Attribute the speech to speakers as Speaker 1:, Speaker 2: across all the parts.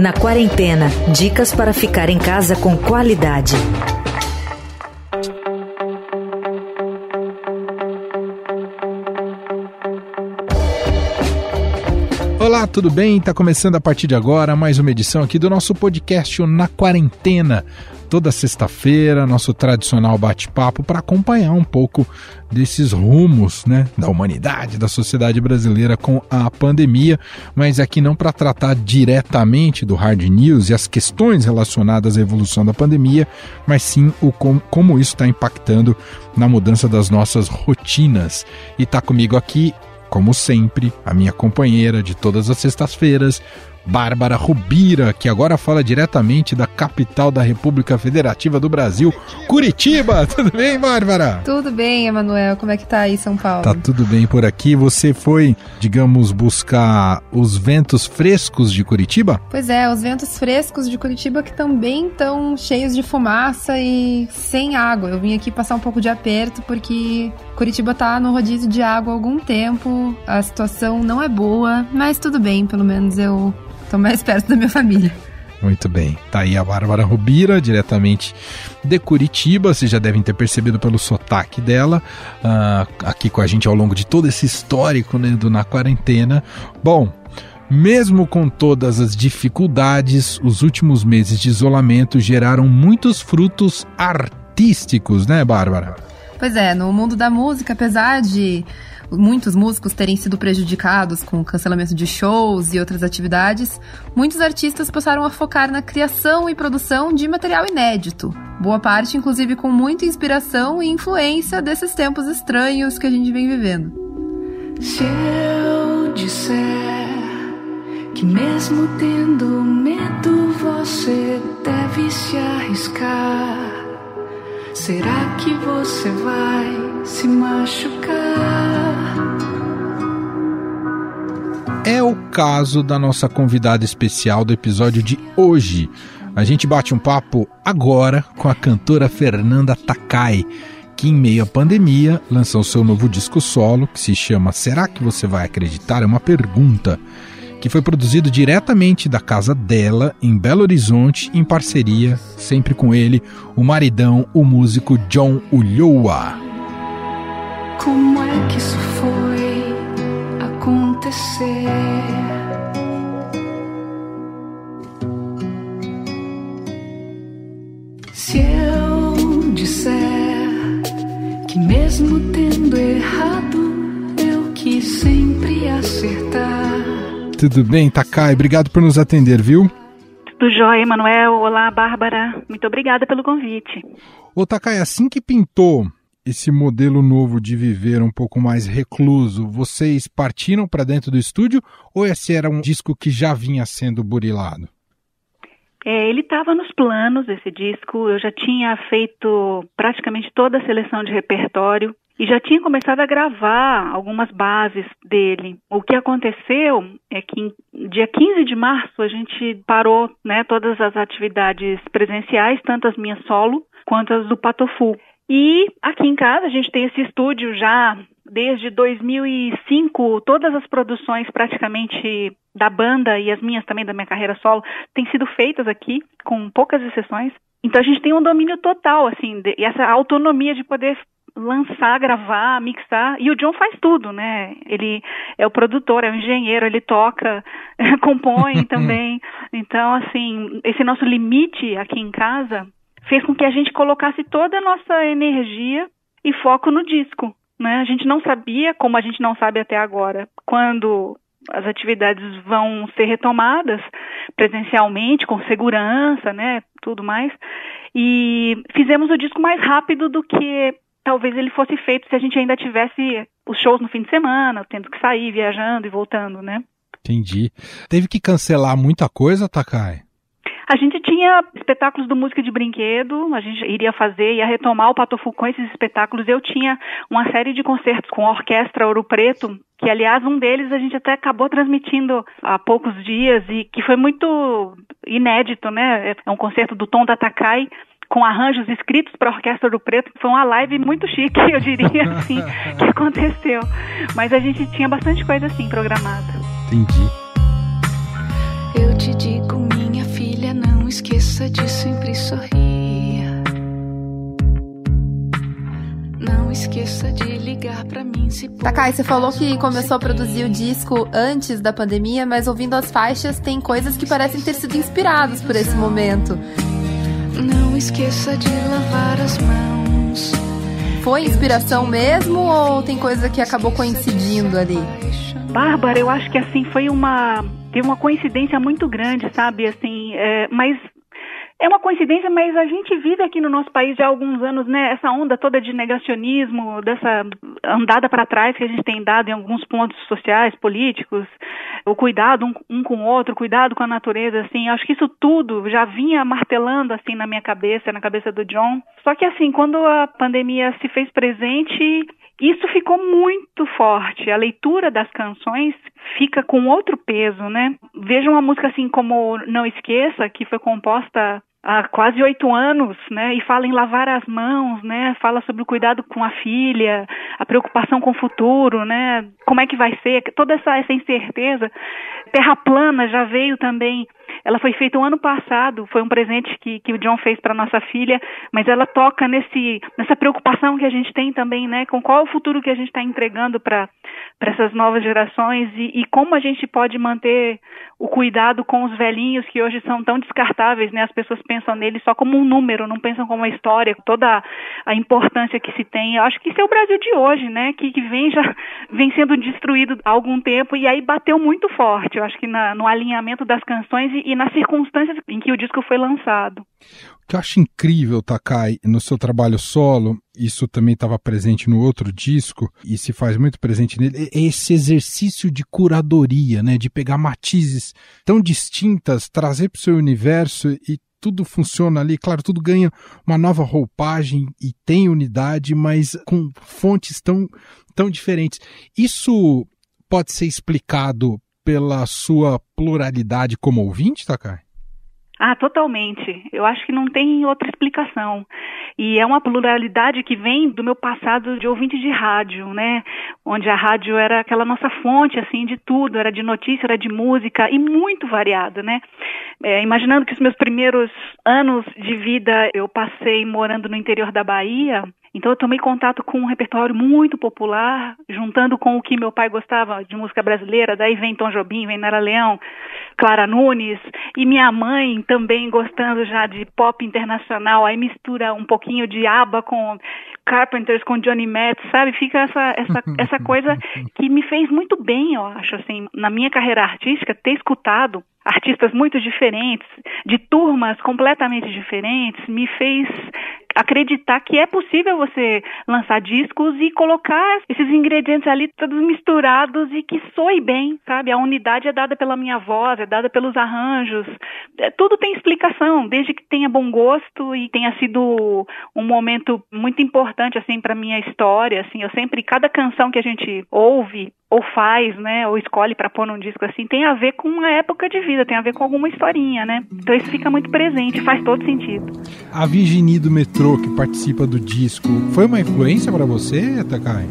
Speaker 1: Na quarentena, dicas para ficar em casa com qualidade.
Speaker 2: Tudo bem? Está começando a partir de agora mais uma edição aqui do nosso podcast Na Quarentena. Toda sexta-feira, nosso tradicional bate-papo para acompanhar um pouco desses rumos né, da humanidade, da sociedade brasileira com a pandemia, mas aqui não para tratar diretamente do hard news e as questões relacionadas à evolução da pandemia, mas sim o com, como isso está impactando na mudança das nossas rotinas. E está comigo aqui como sempre, a minha companheira de todas as sextas-feiras, Bárbara Rubira, que agora fala diretamente da capital da República Federativa do Brasil, Curitiba. Tudo bem, Bárbara?
Speaker 3: Tudo bem, Emanuel. Como é que tá aí São Paulo?
Speaker 2: Tá tudo bem por aqui. Você foi, digamos, buscar os ventos frescos de Curitiba?
Speaker 3: Pois é, os ventos frescos de Curitiba que também estão cheios de fumaça e sem água. Eu vim aqui passar um pouco de aperto porque Curitiba tá no rodízio de água há algum tempo. A situação não é boa, mas tudo bem, pelo menos eu Tô mais perto da minha família.
Speaker 2: Muito bem. Tá aí a Bárbara Rubira, diretamente de Curitiba. Vocês já devem ter percebido pelo sotaque dela, uh, aqui com a gente ao longo de todo esse histórico né, do Na Quarentena. Bom, mesmo com todas as dificuldades, os últimos meses de isolamento geraram muitos frutos artísticos, né, Bárbara?
Speaker 3: Pois é, no mundo da música, apesar de muitos músicos terem sido prejudicados com o cancelamento de shows e outras atividades, muitos artistas passaram a focar na criação e produção de material inédito. Boa parte, inclusive, com muita inspiração e influência desses tempos estranhos que a gente vem vivendo.
Speaker 4: Se eu disser que, mesmo tendo medo, você deve se arriscar. Será que você vai se machucar?
Speaker 2: É o caso da nossa convidada especial do episódio de hoje. A gente bate um papo agora com a cantora Fernanda Takai, que em meio à pandemia lançou seu novo disco solo, que se chama Será que você vai acreditar? É uma pergunta que foi produzido diretamente da casa dela, em Belo Horizonte, em parceria, sempre com ele, o maridão, o músico John Ulloa.
Speaker 4: Como é que isso foi acontecer? Se eu disser que mesmo tendo errado, eu quis sempre acertar.
Speaker 2: Tudo bem, Takai? Obrigado por nos atender, viu?
Speaker 5: Tudo jóia, Manuel. Olá, Bárbara. Muito obrigada pelo convite.
Speaker 2: Ô, Takai, assim que pintou esse modelo novo de viver um pouco mais recluso, vocês partiram para dentro do estúdio ou esse era um disco que já vinha sendo burilado?
Speaker 5: É, ele estava nos planos, esse disco. Eu já tinha feito praticamente toda a seleção de repertório e já tinha começado a gravar algumas bases dele. O que aconteceu é que dia 15 de março a gente parou né, todas as atividades presenciais, tanto as minhas solo quanto as do Patofu. E aqui em casa a gente tem esse estúdio já desde 2005, todas as produções praticamente da banda e as minhas também da minha carreira solo têm sido feitas aqui, com poucas exceções. Então a gente tem um domínio total, assim, e essa autonomia de poder lançar, gravar, mixar, e o John faz tudo, né? Ele é o produtor, é o engenheiro, ele toca, compõe também. Então, assim, esse nosso limite aqui em casa fez com que a gente colocasse toda a nossa energia e foco no disco, né? A gente não sabia, como a gente não sabe até agora, quando as atividades vão ser retomadas presencialmente, com segurança, né, tudo mais. E fizemos o disco mais rápido do que talvez ele fosse feito se a gente ainda tivesse os shows no fim de semana, tendo que sair, viajando e voltando, né?
Speaker 2: Entendi. Teve que cancelar muita coisa, Takai?
Speaker 5: A gente tinha espetáculos do Música de Brinquedo, a gente iria fazer, ia retomar o Patofu com esses espetáculos. Eu tinha uma série de concertos com a Orquestra Ouro Preto, que aliás um deles a gente até acabou transmitindo há poucos dias e que foi muito inédito, né? É um concerto do Tom da Takai, com arranjos escritos para a Orquestra do Preto. Foi uma live muito chique, eu diria assim, que aconteceu. Mas a gente tinha bastante coisa assim programada.
Speaker 2: Entendi.
Speaker 4: Eu te digo, minha filha, não esqueça de sempre sorrir. Não esqueça de ligar para mim se
Speaker 3: Takai, você falou que começou a produzir o disco antes da pandemia, mas ouvindo as faixas tem coisas que parecem ter sido inspiradas por esse momento.
Speaker 4: Não esqueça de lavar as mãos.
Speaker 3: Foi inspiração mesmo ou tem coisa que acabou coincidindo ali?
Speaker 5: Bárbara, eu acho que assim foi uma teve uma coincidência muito grande, sabe? Assim, é, mas é uma coincidência, mas a gente vive aqui no nosso país já há alguns anos, né? Essa onda toda de negacionismo, dessa andada para trás que a gente tem dado em alguns pontos sociais, políticos, o cuidado um, um com o outro, cuidado com a natureza, assim. Acho que isso tudo já vinha martelando assim na minha cabeça, na cabeça do John. Só que assim, quando a pandemia se fez presente, isso ficou muito forte. A leitura das canções fica com outro peso, né? Veja uma música assim como Não Esqueça, que foi composta há quase oito anos, né? E fala em lavar as mãos, né? Fala sobre o cuidado com a filha, a preocupação com o futuro, né? Como é que vai ser? Toda essa, essa incerteza. Terra plana já veio também. Ela foi feita o ano passado, foi um presente que, que o John fez para nossa filha, mas ela toca nesse, nessa preocupação que a gente tem também, né, com qual o futuro que a gente está entregando para essas novas gerações e, e, como a gente pode manter o cuidado com os velhinhos que hoje são tão descartáveis, né, as pessoas pensam neles só como um número, não pensam como uma história, toda a importância que se tem. Eu acho que isso é o Brasil de hoje, né, que, que vem já vem sendo destruído há algum tempo e aí bateu muito forte, eu acho que na, no alinhamento das canções e, e nas circunstâncias em que o disco foi lançado.
Speaker 2: O que eu acho incrível, Takai, no seu trabalho solo, isso também estava presente no outro disco e se faz muito presente nele, é esse exercício de curadoria, né, de pegar matizes tão distintas, trazer para o seu universo e tudo funciona ali, claro, tudo ganha uma nova roupagem e tem unidade, mas com fontes tão, tão diferentes. Isso pode ser explicado pela sua pluralidade como ouvinte, Takai?
Speaker 5: Ah, totalmente. Eu acho que não tem outra explicação. E é uma pluralidade que vem do meu passado de ouvinte de rádio, né? Onde a rádio era aquela nossa fonte, assim, de tudo. Era de notícia, era de música e muito variada, né? É, imaginando que os meus primeiros anos de vida eu passei morando no interior da Bahia, então eu tomei contato com um repertório muito popular, juntando com o que meu pai gostava de música brasileira, daí vem Tom Jobim, vem Nara Leão, Clara Nunes, e minha mãe também gostando já de pop internacional, aí mistura um pouquinho de ABBA com Carpenters, com Johnny Metz, sabe? Fica essa, essa, essa coisa que me fez muito bem, eu acho, assim, na minha carreira artística, ter escutado artistas muito diferentes, de turmas completamente diferentes, me fez acreditar que é possível você lançar discos e colocar esses ingredientes ali todos misturados e que soe bem, sabe? A unidade é dada pela minha voz, é dada pelos arranjos, é, tudo tem explicação, desde que tenha bom gosto e tenha sido um momento muito importante assim para minha história, assim, eu sempre cada canção que a gente ouve ou faz, né, ou escolhe para pôr num disco assim, tem a ver com uma época de vida, tem a ver com alguma historinha, né? Então isso fica muito presente, faz todo sentido.
Speaker 2: A Virginie do Metrô que participa do disco, foi uma influência para você, Takai?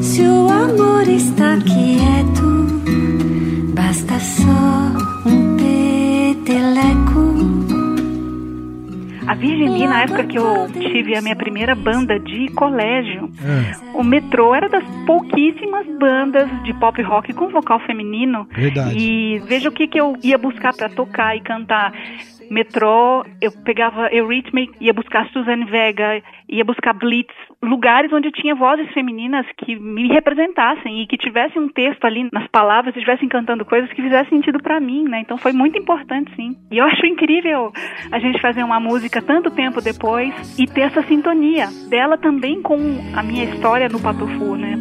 Speaker 6: Se o amor está quieto, basta só um peteleco
Speaker 5: a Virginie, na época que eu tive a minha primeira banda de colégio, é. o Metrô era das pouquíssimas bandas de pop rock com vocal feminino.
Speaker 2: Verdade.
Speaker 5: E veja o que, que eu ia buscar para tocar e cantar metrô, eu pegava Eurythmics, ia buscar Suzanne Vega, ia buscar Blitz, lugares onde tinha vozes femininas que me representassem e que tivessem um texto ali nas palavras, estivessem cantando coisas que fizessem sentido para mim, né? Então foi muito importante, sim. E eu acho incrível a gente fazer uma música tanto tempo depois e ter essa sintonia dela também com a minha história no Patofu, né?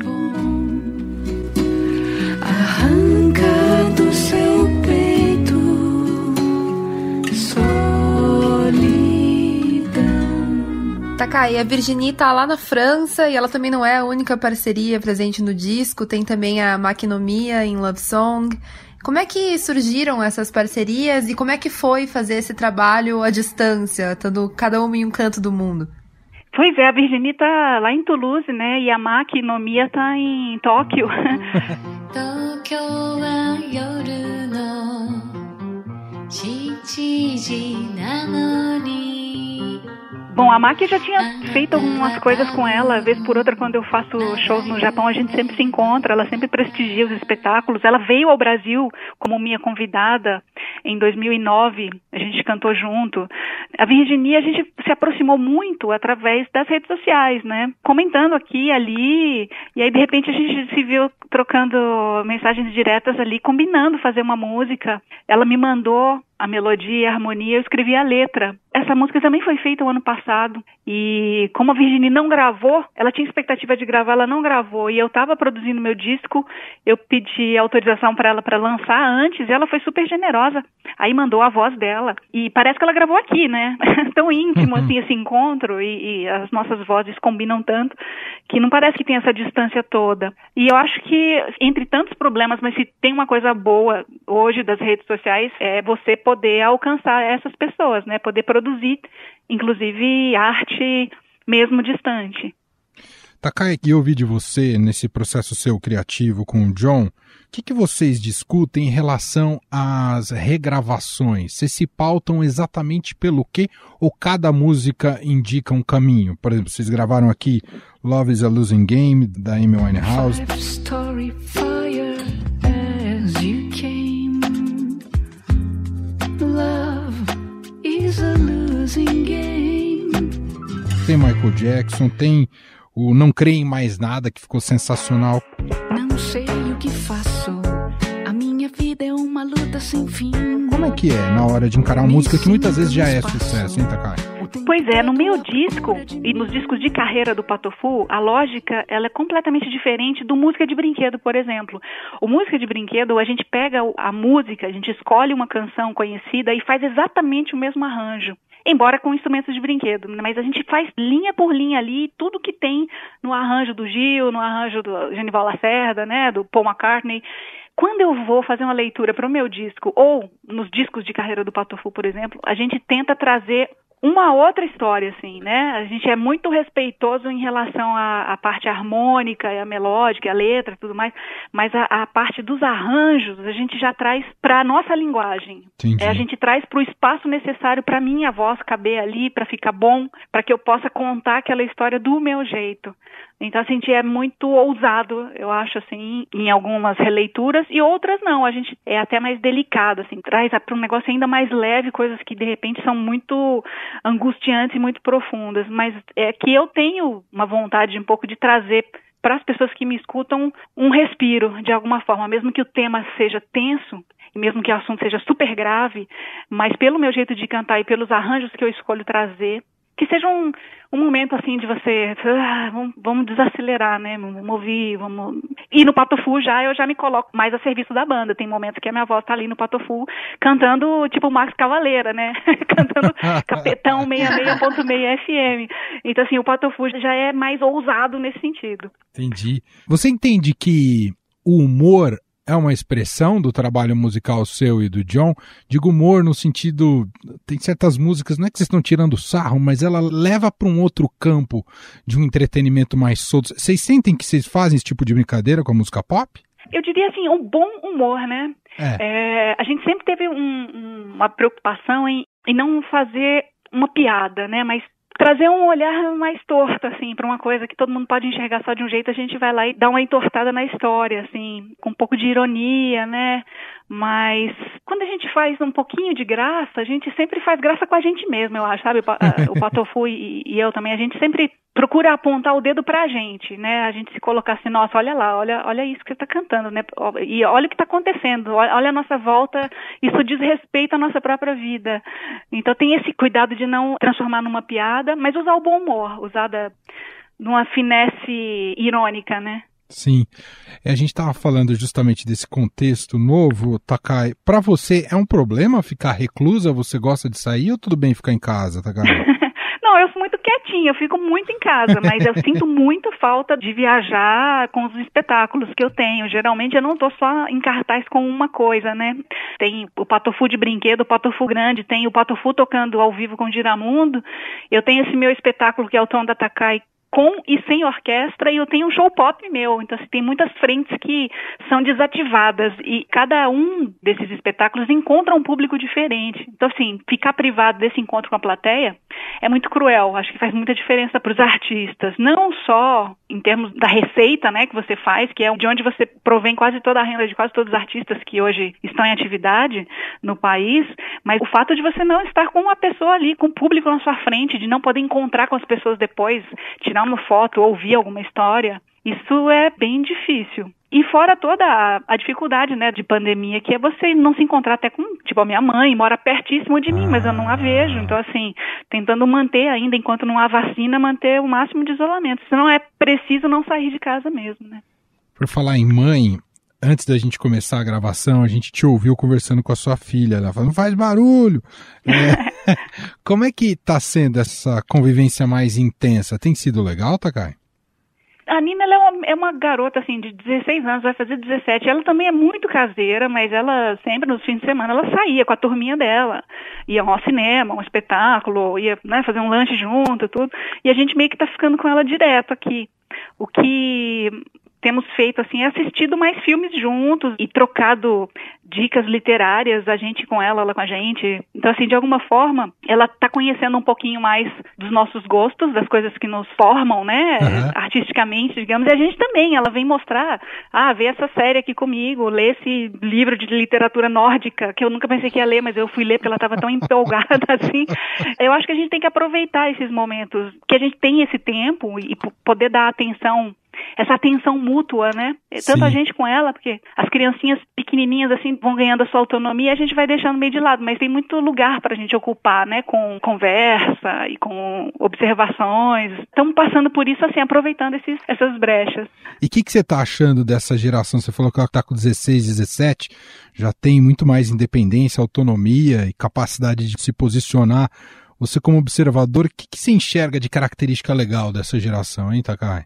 Speaker 3: Takai, a Virginie tá lá na França e ela também não é a única parceria presente no disco, tem também a Maquinomia em Love Song. Como é que surgiram essas parcerias e como é que foi fazer esse trabalho à distância, estando cada uma em um canto do mundo?
Speaker 5: Pois é, a Virginie tá lá em Toulouse, né? E a Maquinomia tá em Tóquio. Bom, a Maki já tinha feito algumas coisas com ela, vez por outra, quando eu faço shows no Japão, a gente sempre se encontra, ela sempre prestigia os espetáculos. Ela veio ao Brasil como minha convidada em 2009, a gente cantou junto. A Virginia, a gente se aproximou muito através das redes sociais, né? Comentando aqui, ali, e aí de repente a gente se viu trocando mensagens diretas ali, combinando fazer uma música. Ela me mandou a melodia e a harmonia, eu escrevi a letra. Essa música também foi feita o ano passado e como a Virginie não gravou, ela tinha expectativa de gravar, ela não gravou e eu estava produzindo meu disco, eu pedi autorização para ela para lançar antes e ela foi super generosa. Aí mandou a voz dela e parece que ela gravou aqui, né? Tão íntimo uhum. assim esse encontro e, e as nossas vozes combinam tanto que não parece que tem essa distância toda. E eu acho que entre tantos problemas, mas se tem uma coisa boa hoje das redes sociais é você poder alcançar essas pessoas, né? Poder produzir, inclusive, arte mesmo distante.
Speaker 2: Takai, eu ouvi de você nesse processo seu criativo com o John. O que, que vocês discutem em relação às regravações? Vocês se pautam exatamente pelo que ou cada música indica um caminho? Por exemplo, vocês gravaram aqui Love is a Losing Game, da Amy Winehouse. Tem Michael Jackson, tem o Não Creio em Mais Nada, que ficou sensacional.
Speaker 4: Não sei o que faço, a minha vida é uma luta sem fim.
Speaker 2: Como é que é na hora de encarar uma música que muitas vezes já é sucesso, hein, Takai?
Speaker 5: Pois é, no meu disco e nos discos de carreira do Patofu, a lógica ela é completamente diferente do música de brinquedo, por exemplo. O música de brinquedo, a gente pega a música, a gente escolhe uma canção conhecida e faz exatamente o mesmo arranjo embora com instrumentos de brinquedo, mas a gente faz linha por linha ali tudo que tem no arranjo do Gil, no arranjo do Genival Lacerda, né, do Paul McCartney. Quando eu vou fazer uma leitura para o meu disco, ou nos discos de carreira do Patofu, por exemplo, a gente tenta trazer uma outra história, assim, né? A gente é muito respeitoso em relação à, à parte harmônica, a melódica, a letra tudo mais, mas a, a, parte dos arranjos a gente já traz para a nossa linguagem. É, a gente traz para o espaço necessário para minha voz caber ali, para ficar bom, para que eu possa contar aquela história do meu jeito. Então, assim, é muito ousado, eu acho, assim, em algumas releituras, e outras não. A gente é até mais delicado, assim, traz para um negócio ainda mais leve, coisas que de repente são muito angustiantes e muito profundas. Mas é que eu tenho uma vontade um pouco de trazer para as pessoas que me escutam um respiro, de alguma forma, mesmo que o tema seja tenso, mesmo que o assunto seja super grave, mas pelo meu jeito de cantar e pelos arranjos que eu escolho trazer, que seja um, um momento assim de você, ah, vamos, vamos, desacelerar, né? Vamos ouvir, vamos. E no Patofu já eu já me coloco mais a serviço da banda. Tem momentos que a minha voz tá ali no Patofu cantando tipo Max Cavaleira, né? cantando Capetão 66.6 FM. Então assim, o Patofu já é mais ousado nesse sentido.
Speaker 2: Entendi. Você entende que o humor é uma expressão do trabalho musical seu e do John. Digo humor no sentido. Tem certas músicas, não é que vocês estão tirando sarro, mas ela leva para um outro campo de um entretenimento mais solto. Vocês sentem que vocês fazem esse tipo de brincadeira com a música pop?
Speaker 5: Eu diria assim, um bom humor, né? É. É, a gente sempre teve um, uma preocupação em, em não fazer uma piada, né? Mas trazer um olhar mais torto, assim, para uma coisa que todo mundo pode enxergar só de um jeito, a gente vai lá e dá uma entortada na história, assim, com um pouco de ironia, né? Mas quando a gente faz um pouquinho de graça, a gente sempre faz graça com a gente mesmo, eu acho, sabe? O Patofu e, e eu também, a gente sempre procura apontar o dedo pra gente, né? A gente se colocar assim, nossa, olha lá, olha, olha isso que você tá cantando, né? E olha o que está acontecendo, olha a nossa volta, isso diz respeito à nossa própria vida. Então tem esse cuidado de não transformar numa piada, mas usar o bom humor, usar da, numa finesse irônica, né?
Speaker 2: Sim. A gente estava falando justamente desse contexto novo, Takai. Para você é um problema ficar reclusa? Você gosta de sair ou tudo bem ficar em casa, Takai?
Speaker 5: Não, eu sou muito quietinha, eu fico muito em casa, mas eu sinto muita falta de viajar com os espetáculos que eu tenho. Geralmente eu não estou só em cartaz com uma coisa, né? Tem o Patofu de brinquedo, o Patofu grande, tem o Patofu tocando ao vivo com o Giramundo. Eu tenho esse meu espetáculo que é o Tom da Takai com e sem orquestra e eu tenho um show pop meu. Então, assim, tem muitas frentes que são desativadas e cada um desses espetáculos encontra um público diferente. Então, assim, ficar privado desse encontro com a plateia é muito cruel. Acho que faz muita diferença para os artistas, não só em termos da receita, né, que você faz, que é de onde você provém quase toda a renda de quase todos os artistas que hoje estão em atividade no país, mas o fato de você não estar com uma pessoa ali, com o público na sua frente, de não poder encontrar com as pessoas depois, tirar uma foto, ouvir alguma história, isso é bem difícil. E fora toda a, a, dificuldade, né, de pandemia, que é você não se encontrar até com, tipo, a minha mãe mora pertíssimo de mim, mas eu não a vejo. Então, assim, tentando manter ainda, enquanto não há vacina, manter o máximo de isolamento. Se não é preciso não sair de casa mesmo, né.
Speaker 2: Por falar em mãe, antes da gente começar a gravação, a gente te ouviu conversando com a sua filha. Ela falou, não faz barulho. É, como é que tá sendo essa convivência mais intensa? Tem sido legal, Takai?
Speaker 5: A Nina é uma, é uma garota assim de 16 anos, vai fazer 17. Ela também é muito caseira, mas ela sempre nos fins de semana ela saía com a turminha dela, ia ao cinema, um espetáculo, ia né, fazer um lanche junto, tudo. E a gente meio que tá ficando com ela direto aqui. O que temos feito assim, assistido mais filmes juntos e trocado dicas literárias, a gente com ela, ela com a gente. Então, assim, de alguma forma, ela está conhecendo um pouquinho mais dos nossos gostos, das coisas que nos formam, né, uhum. artisticamente, digamos, e a gente também, ela vem mostrar, ah, vê essa série aqui comigo, lê esse livro de literatura nórdica, que eu nunca pensei que ia ler, mas eu fui ler porque ela estava tão empolgada, assim. Eu acho que a gente tem que aproveitar esses momentos, que a gente tem esse tempo e poder dar atenção essa atenção mútua, né? Tanto Sim. a gente com ela, porque as criancinhas pequenininhas assim vão ganhando a sua autonomia, a gente vai deixando meio de lado, mas tem muito lugar para a gente ocupar, né? Com conversa e com observações. Estamos passando por isso assim, aproveitando esses, essas brechas.
Speaker 2: E o que, que você está achando dessa geração? Você falou que ela está com 16, 17, já tem muito mais independência, autonomia e capacidade de se posicionar. Você, como observador, o que, que você enxerga de característica legal dessa geração, hein, Takai?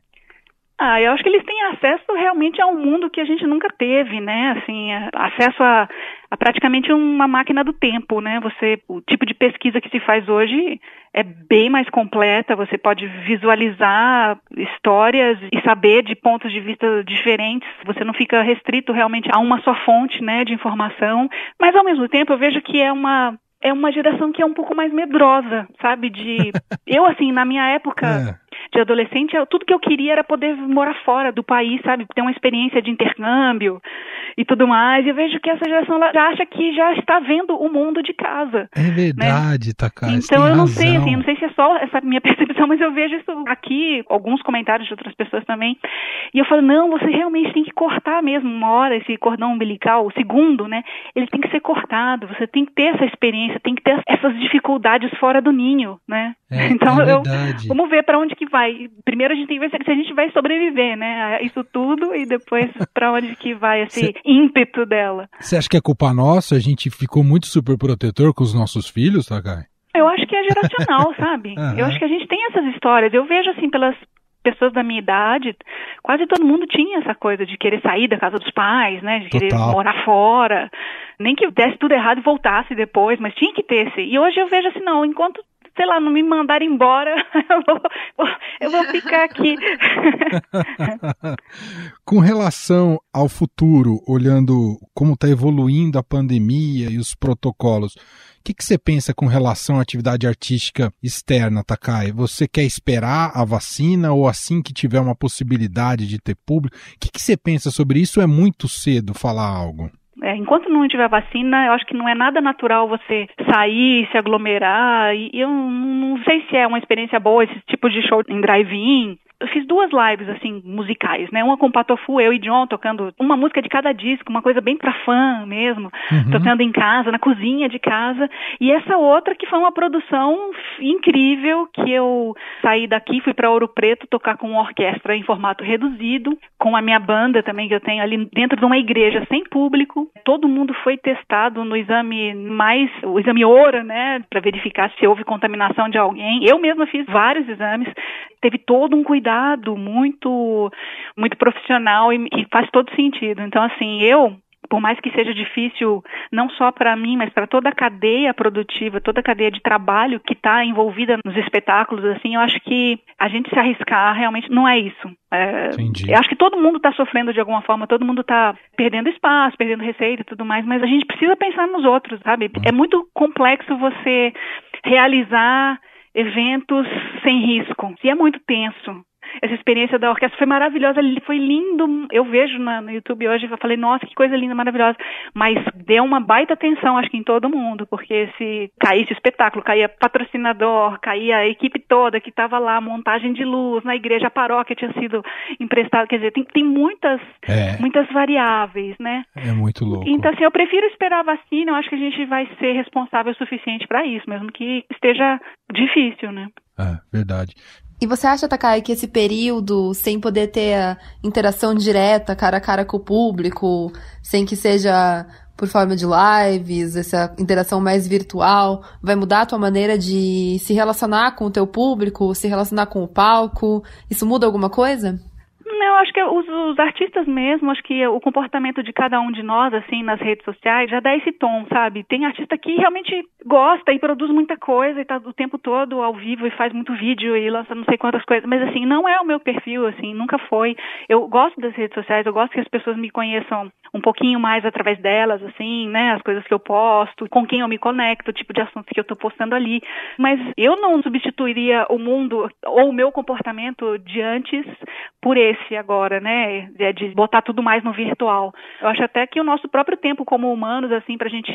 Speaker 5: Ah, eu acho que eles têm acesso realmente a um mundo que a gente nunca teve, né? Assim, acesso a, a praticamente uma máquina do tempo, né? Você, o tipo de pesquisa que se faz hoje é bem mais completa. Você pode visualizar histórias e saber de pontos de vista diferentes. Você não fica restrito realmente a uma só fonte, né, de informação. Mas ao mesmo tempo, eu vejo que é uma é uma geração que é um pouco mais medrosa, sabe? De eu assim, na minha época, é de adolescente, tudo que eu queria era poder morar fora do país, sabe? Ter uma experiência de intercâmbio e tudo mais. E eu vejo que essa geração já acha que já está vendo o mundo de casa.
Speaker 2: É verdade, né? Takai.
Speaker 5: Então eu não
Speaker 2: razão.
Speaker 5: sei, assim, não sei se é só essa minha percepção, mas eu vejo isso aqui, alguns comentários de outras pessoas também. E eu falo, não, você realmente tem que cortar mesmo uma hora esse cordão umbilical, o segundo, né? Ele tem que ser cortado, você tem que ter essa experiência, tem que ter essas dificuldades fora do ninho, né?
Speaker 2: É, então é eu
Speaker 5: vamos ver para onde que vai. Primeiro a gente tem que ver se a gente vai sobreviver, né? A isso tudo e depois para onde que vai esse Cê, ímpeto dela.
Speaker 2: Você acha que é culpa nossa? A gente ficou muito super protetor com os nossos filhos, Takai?
Speaker 5: Eu acho que é geracional, sabe? Uhum. Eu acho que a gente tem essas histórias. Eu vejo assim pelas pessoas da minha idade, quase todo mundo tinha essa coisa de querer sair da casa dos pais, né? De
Speaker 2: Total.
Speaker 5: querer morar fora. Nem que desse tudo errado e voltasse depois, mas tinha que ter esse. E hoje eu vejo assim, não, enquanto sei lá, não me mandar embora, eu vou, eu vou ficar aqui.
Speaker 2: Com relação ao futuro, olhando como está evoluindo a pandemia e os protocolos, o que, que, você pensa com relação à atividade artística externa, Takai? Você quer esperar a vacina ou assim que tiver uma possibilidade de ter público? O que, que você pensa sobre isso? É muito cedo falar algo?
Speaker 5: É, enquanto não tiver vacina, eu acho que não é nada natural você sair, se aglomerar. E eu não sei se é uma experiência boa esse tipo de show em drive-in eu fiz duas lives, assim, musicais, né? Uma com o Patofu, eu e John, tocando uma música de cada disco, uma coisa bem pra fã mesmo, uhum. tocando em casa, na cozinha de casa. E essa outra que foi uma produção incrível, que eu saí daqui, fui para Ouro Preto tocar com uma orquestra em formato reduzido, com a minha banda também que eu tenho ali dentro de uma igreja sem público. Todo mundo foi testado no exame mais, o exame ORA, né? Para verificar se houve contaminação de alguém. Eu mesma fiz vários exames. Teve todo um cuidado cuidado muito, muito profissional e, e faz todo sentido. Então, assim, eu por mais que seja difícil, não só para mim, mas para toda a cadeia produtiva, toda a cadeia de trabalho que está envolvida nos espetáculos, assim, eu acho que a gente se arriscar realmente não é isso. É, eu acho que todo mundo está sofrendo de alguma forma, todo mundo está perdendo espaço, perdendo receita e tudo mais, mas a gente precisa pensar nos outros, sabe? Uhum. É muito complexo você realizar eventos sem risco. E é muito tenso essa experiência da orquestra foi maravilhosa, foi lindo. Eu vejo na, no YouTube hoje, eu falei, nossa, que coisa linda, maravilhosa. Mas deu uma baita atenção, acho que em todo mundo, porque se caísse o espetáculo, caía patrocinador, caía a equipe toda que estava lá, montagem de luz na igreja, a paróquia tinha sido emprestada, quer dizer, tem, tem muitas, é. muitas variáveis, né?
Speaker 2: É muito louco.
Speaker 5: Então, assim, eu prefiro esperar a vacina, eu acho que a gente vai ser responsável o suficiente para isso, mesmo que esteja difícil, né?
Speaker 2: É, verdade.
Speaker 3: E você acha, Takai, que esse período, sem poder ter a interação direta, cara a cara com o público, sem que seja por forma de lives, essa interação mais virtual, vai mudar a tua maneira de se relacionar com o teu público, se relacionar com o palco? Isso muda alguma coisa?
Speaker 5: Não, acho que os, os, artistas mesmo, acho que o comportamento de cada um de nós, assim, nas redes sociais, já dá esse tom, sabe? Tem artista que realmente gosta e produz muita coisa e tá o tempo todo ao vivo e faz muito vídeo e lança não sei quantas coisas, mas assim, não é o meu perfil, assim, nunca foi. Eu gosto das redes sociais, eu gosto que as pessoas me conheçam um pouquinho mais através delas, assim, né? As coisas que eu posto, com quem eu me conecto, o tipo de assuntos que eu tô postando ali. Mas eu não substituiria o mundo ou o meu comportamento de antes por esse agora, né? É de botar tudo mais no virtual. Eu acho até que o nosso próprio tempo como humanos, assim, pra gente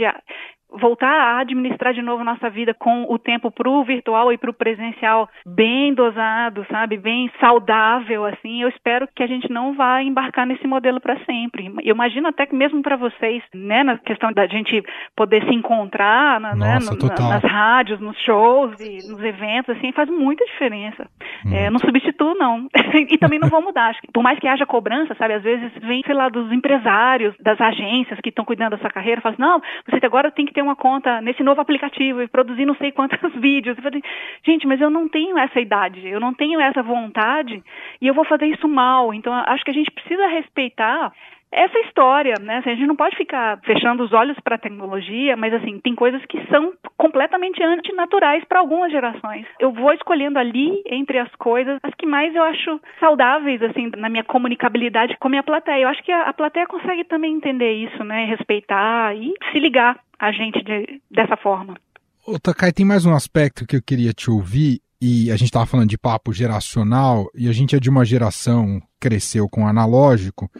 Speaker 5: voltar a administrar de novo nossa vida com o tempo pro virtual e pro presencial bem dosado, sabe, bem saudável assim, eu espero que a gente não vá embarcar nesse modelo para sempre. Eu imagino até que mesmo para vocês, né, na questão da gente poder se encontrar, na, né,
Speaker 2: Nossa,
Speaker 5: né, no, nas rádios, nos shows e nos eventos, assim, faz muita diferença. Hum. É, não substituo não e também não vou mudar. Acho que, por mais que haja cobrança, sabe, às vezes vem, sei lá, dos empresários, das agências que estão cuidando da sua carreira, falam assim, não, você agora tem que ter uma conta nesse novo aplicativo e produzir não sei quantos vídeos. Falei, gente, mas eu não tenho essa idade, eu não tenho essa vontade e eu vou fazer isso mal. Então, acho que a gente precisa respeitar essa história, né? Assim, a gente não pode ficar fechando os olhos para a tecnologia, mas assim, tem coisas que são completamente antinaturais para algumas gerações. Eu vou escolhendo ali entre as coisas as que mais eu acho saudáveis assim na minha comunicabilidade com a minha plateia. Eu acho que a, a plateia consegue também entender isso, né? Respeitar e se ligar a gente de, dessa forma.
Speaker 2: Ô, Takai, tem mais um aspecto que eu queria te ouvir e a gente estava falando de papo geracional, e a gente é de uma geração cresceu com analógico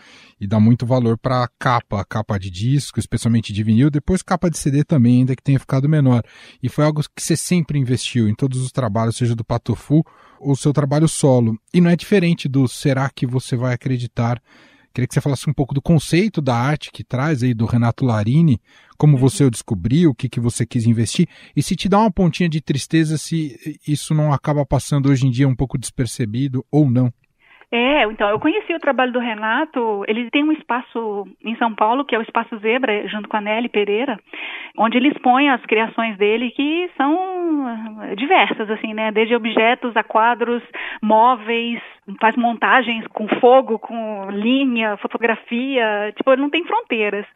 Speaker 2: e dá muito valor para capa, capa de disco, especialmente de vinil, depois capa de CD também, ainda que tenha ficado menor. E foi algo que você sempre investiu em todos os trabalhos, seja do Patofu ou seu trabalho solo. E não é diferente do será que você vai acreditar Queria que você falasse um pouco do conceito da arte que traz aí do Renato Larini, como uhum. você o descobriu, o que, que você quis investir, e se te dá uma pontinha de tristeza se isso não acaba passando hoje em dia um pouco despercebido ou não.
Speaker 5: É, então, eu conheci o trabalho do Renato, ele tem um espaço em São Paulo, que é o Espaço Zebra, junto com a Nelly Pereira, onde ele expõe as criações dele, que são ah, diversas, assim, né, desde objetos a quadros, móveis, faz montagens com fogo, com linha, fotografia, tipo, não tem fronteiras.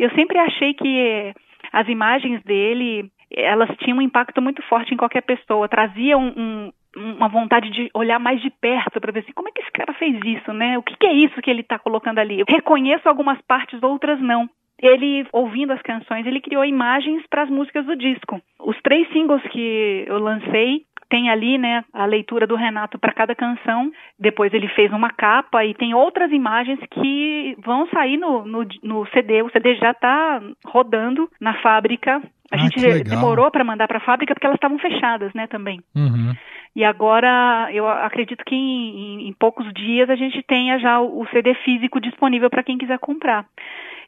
Speaker 5: Eu sempre achei que as imagens dele, elas tinham um impacto muito forte em qualquer pessoa, traziam um, uma vontade de olhar mais de perto para ver assim, como é que esse cara fez isso, né? O que, que é isso que ele está colocando ali? Eu reconheço algumas partes, outras não. Ele, ouvindo as canções, ele criou imagens para as músicas do disco. Os três singles que eu lancei tem ali, né, a leitura do Renato para cada canção. Depois ele fez uma capa e tem outras imagens que vão sair no, no, no CD. O CD já está rodando na fábrica. A ah, gente demorou para mandar para a fábrica porque elas estavam fechadas, né, também.
Speaker 2: Uhum.
Speaker 5: E agora eu acredito que em, em, poucos dias a gente tenha já o CD físico disponível para quem quiser comprar.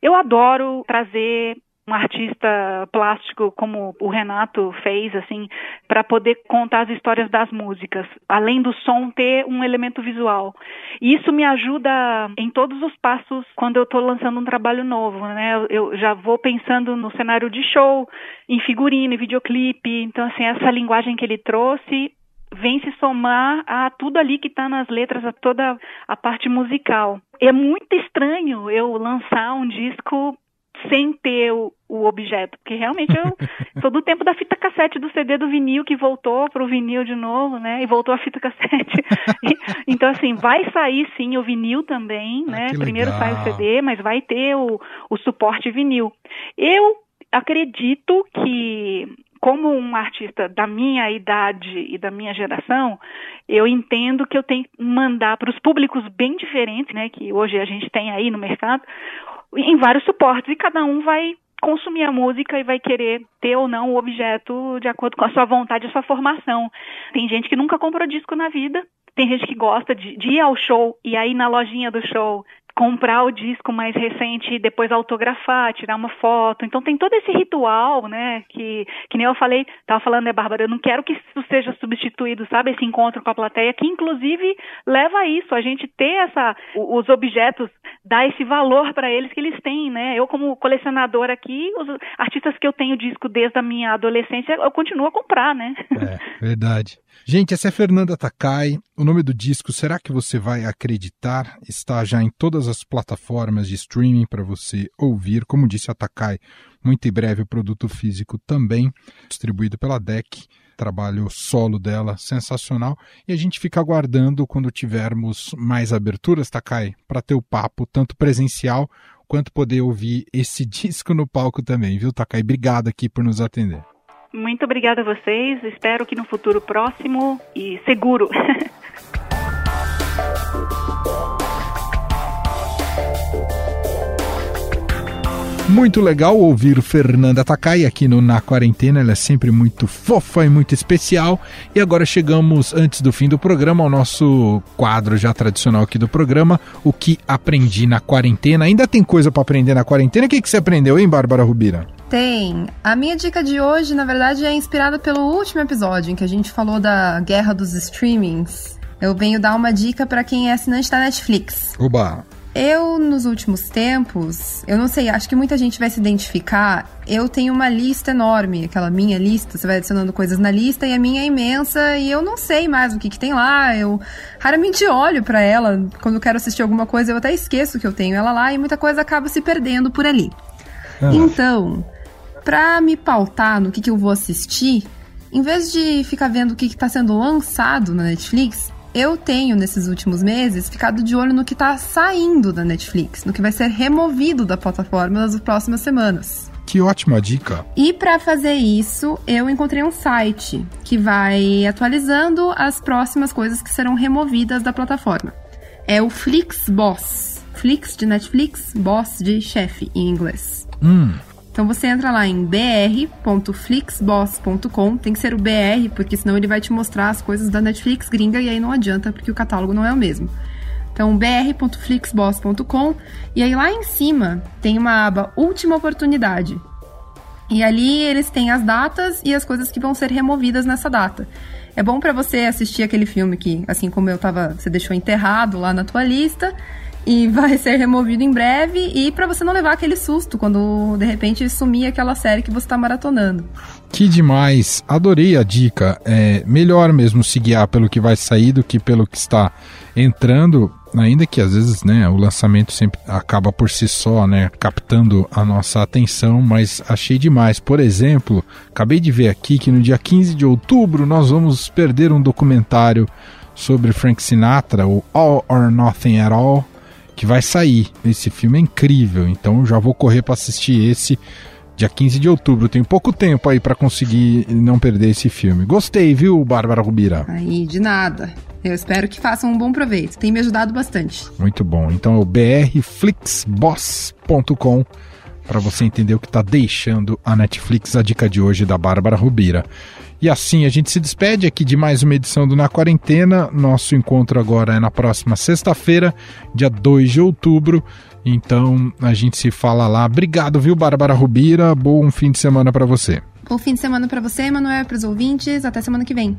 Speaker 5: Eu adoro trazer um artista plástico como o Renato fez, assim, para poder contar as histórias das músicas, além do som ter um elemento visual. E isso me ajuda em todos os passos quando eu estou lançando um trabalho novo, né? Eu já vou pensando no cenário de show, em figurino, em videoclipe. Então, assim, essa linguagem que ele trouxe vem se somar a tudo ali que está nas letras, a toda a parte musical. É muito estranho eu lançar um disco sem ter o, o objeto, porque realmente eu sou do tempo da fita cassete do CD do vinil que voltou para o vinil de novo, né? E voltou a fita cassete. então assim, vai sair sim o vinil também, ah, né? Primeiro sai o CD, mas vai ter o, o suporte vinil. Eu acredito que como um artista da minha idade e da minha geração, eu entendo que eu tenho que mandar para os públicos bem diferentes, né, que hoje a gente tem aí no mercado, em vários suportes e cada um vai consumir a música e vai querer ter ou não o objeto de acordo com a sua vontade, a sua formação. Tem gente que nunca comprou disco na vida, tem gente que gosta de, de ir ao show e aí na lojinha do show comprar o disco mais recente e depois autografar, tirar uma foto. Então tem todo esse ritual, né, que, que nem eu falei, tava falando, né, Bárbara, eu não quero que isso seja substituído, sabe, esse encontro com a plateia, que inclusive leva a isso, a gente ter essa, os objetos, dar esse valor para eles que eles têm, né. Eu como colecionador aqui, os artistas que eu tenho disco desde a minha adolescência, eu continuo a comprar, né.
Speaker 2: É, verdade. Gente, essa é Fernanda Takai. O nome do disco, será que você vai acreditar? Está já em todas as plataformas de streaming para você ouvir. Como disse a Takai, muito em breve o produto físico também, distribuído pela DEC. Trabalho solo dela, sensacional. E a gente fica aguardando quando tivermos mais aberturas, Takai, para ter o papo, tanto presencial quanto poder ouvir esse disco no palco também, viu, Takai? Obrigado aqui por nos atender.
Speaker 5: Muito obrigada a vocês. Espero que no futuro próximo e seguro.
Speaker 2: Muito legal ouvir Fernanda Takai aqui no Na Quarentena, ela é sempre muito fofa e muito especial. E agora chegamos, antes do fim do programa, ao nosso quadro já tradicional aqui do programa, O que aprendi na quarentena. Ainda tem coisa para aprender na quarentena? O que, que você aprendeu, hein, Bárbara Rubira?
Speaker 3: Tem. A minha dica de hoje, na verdade, é inspirada pelo último episódio em que a gente falou da guerra dos streamings. Eu venho dar uma dica para quem é assinante da Netflix.
Speaker 2: Oba!
Speaker 3: Eu, nos últimos tempos, eu não sei, acho que muita gente vai se identificar. Eu tenho uma lista enorme, aquela minha lista, você vai adicionando coisas na lista e a minha é imensa e eu não sei mais o que, que tem lá. Eu raramente olho para ela. Quando eu quero assistir alguma coisa, eu até esqueço que eu tenho ela lá e muita coisa acaba se perdendo por ali. Ah. Então, para me pautar no que, que eu vou assistir, em vez de ficar vendo o que está sendo lançado na Netflix, eu tenho, nesses últimos meses, ficado de olho no que está saindo da Netflix, no que vai ser removido da plataforma nas próximas semanas.
Speaker 2: Que ótima dica!
Speaker 3: E para fazer isso, eu encontrei um site que vai atualizando as próximas coisas que serão removidas da plataforma. É o Flixboss. Flix de Netflix, Boss de chefe em inglês.
Speaker 2: Hum.
Speaker 3: Então você entra lá em br.flixboss.com, tem que ser o BR, porque senão ele vai te mostrar as coisas da Netflix gringa e aí não adianta, porque o catálogo não é o mesmo. Então br.flixboss.com e aí lá em cima tem uma aba Última Oportunidade. E ali eles têm as datas e as coisas que vão ser removidas nessa data. É bom para você assistir aquele filme que, assim como eu tava, você deixou enterrado lá na tua lista e vai ser removido em breve e para você não levar aquele susto quando de repente sumir aquela série que você está maratonando.
Speaker 2: Que demais! Adorei a dica. É melhor mesmo se guiar pelo que vai sair do que pelo que está entrando, ainda que às vezes, né, o lançamento sempre acaba por si só, né, captando a nossa atenção, mas achei demais. Por exemplo, acabei de ver aqui que no dia 15 de outubro nós vamos perder um documentário sobre Frank Sinatra, o All or Nothing at All, que vai sair. Esse filme é incrível, então já vou correr para assistir esse dia 15 de outubro. Tenho pouco tempo aí para conseguir não perder esse filme. Gostei, viu, Bárbara Rubira?
Speaker 3: Aí, de nada. Eu espero que façam um bom proveito. Tem me ajudado bastante.
Speaker 2: Muito bom. Então é o brflixboss.com para você entender o que está deixando a Netflix. A dica de hoje da Bárbara Rubira. E assim a gente se despede aqui de mais uma edição do Na Quarentena. Nosso encontro agora é na próxima sexta-feira, dia 2 de outubro. Então a gente se fala lá. Obrigado, viu, Bárbara Rubira? Bom fim de semana para você.
Speaker 3: Bom fim de semana para você, Emanuel, para os ouvintes. Até semana que vem.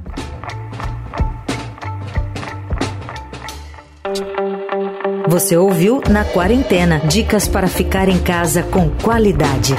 Speaker 1: Você ouviu Na Quarentena dicas para ficar em casa com qualidade.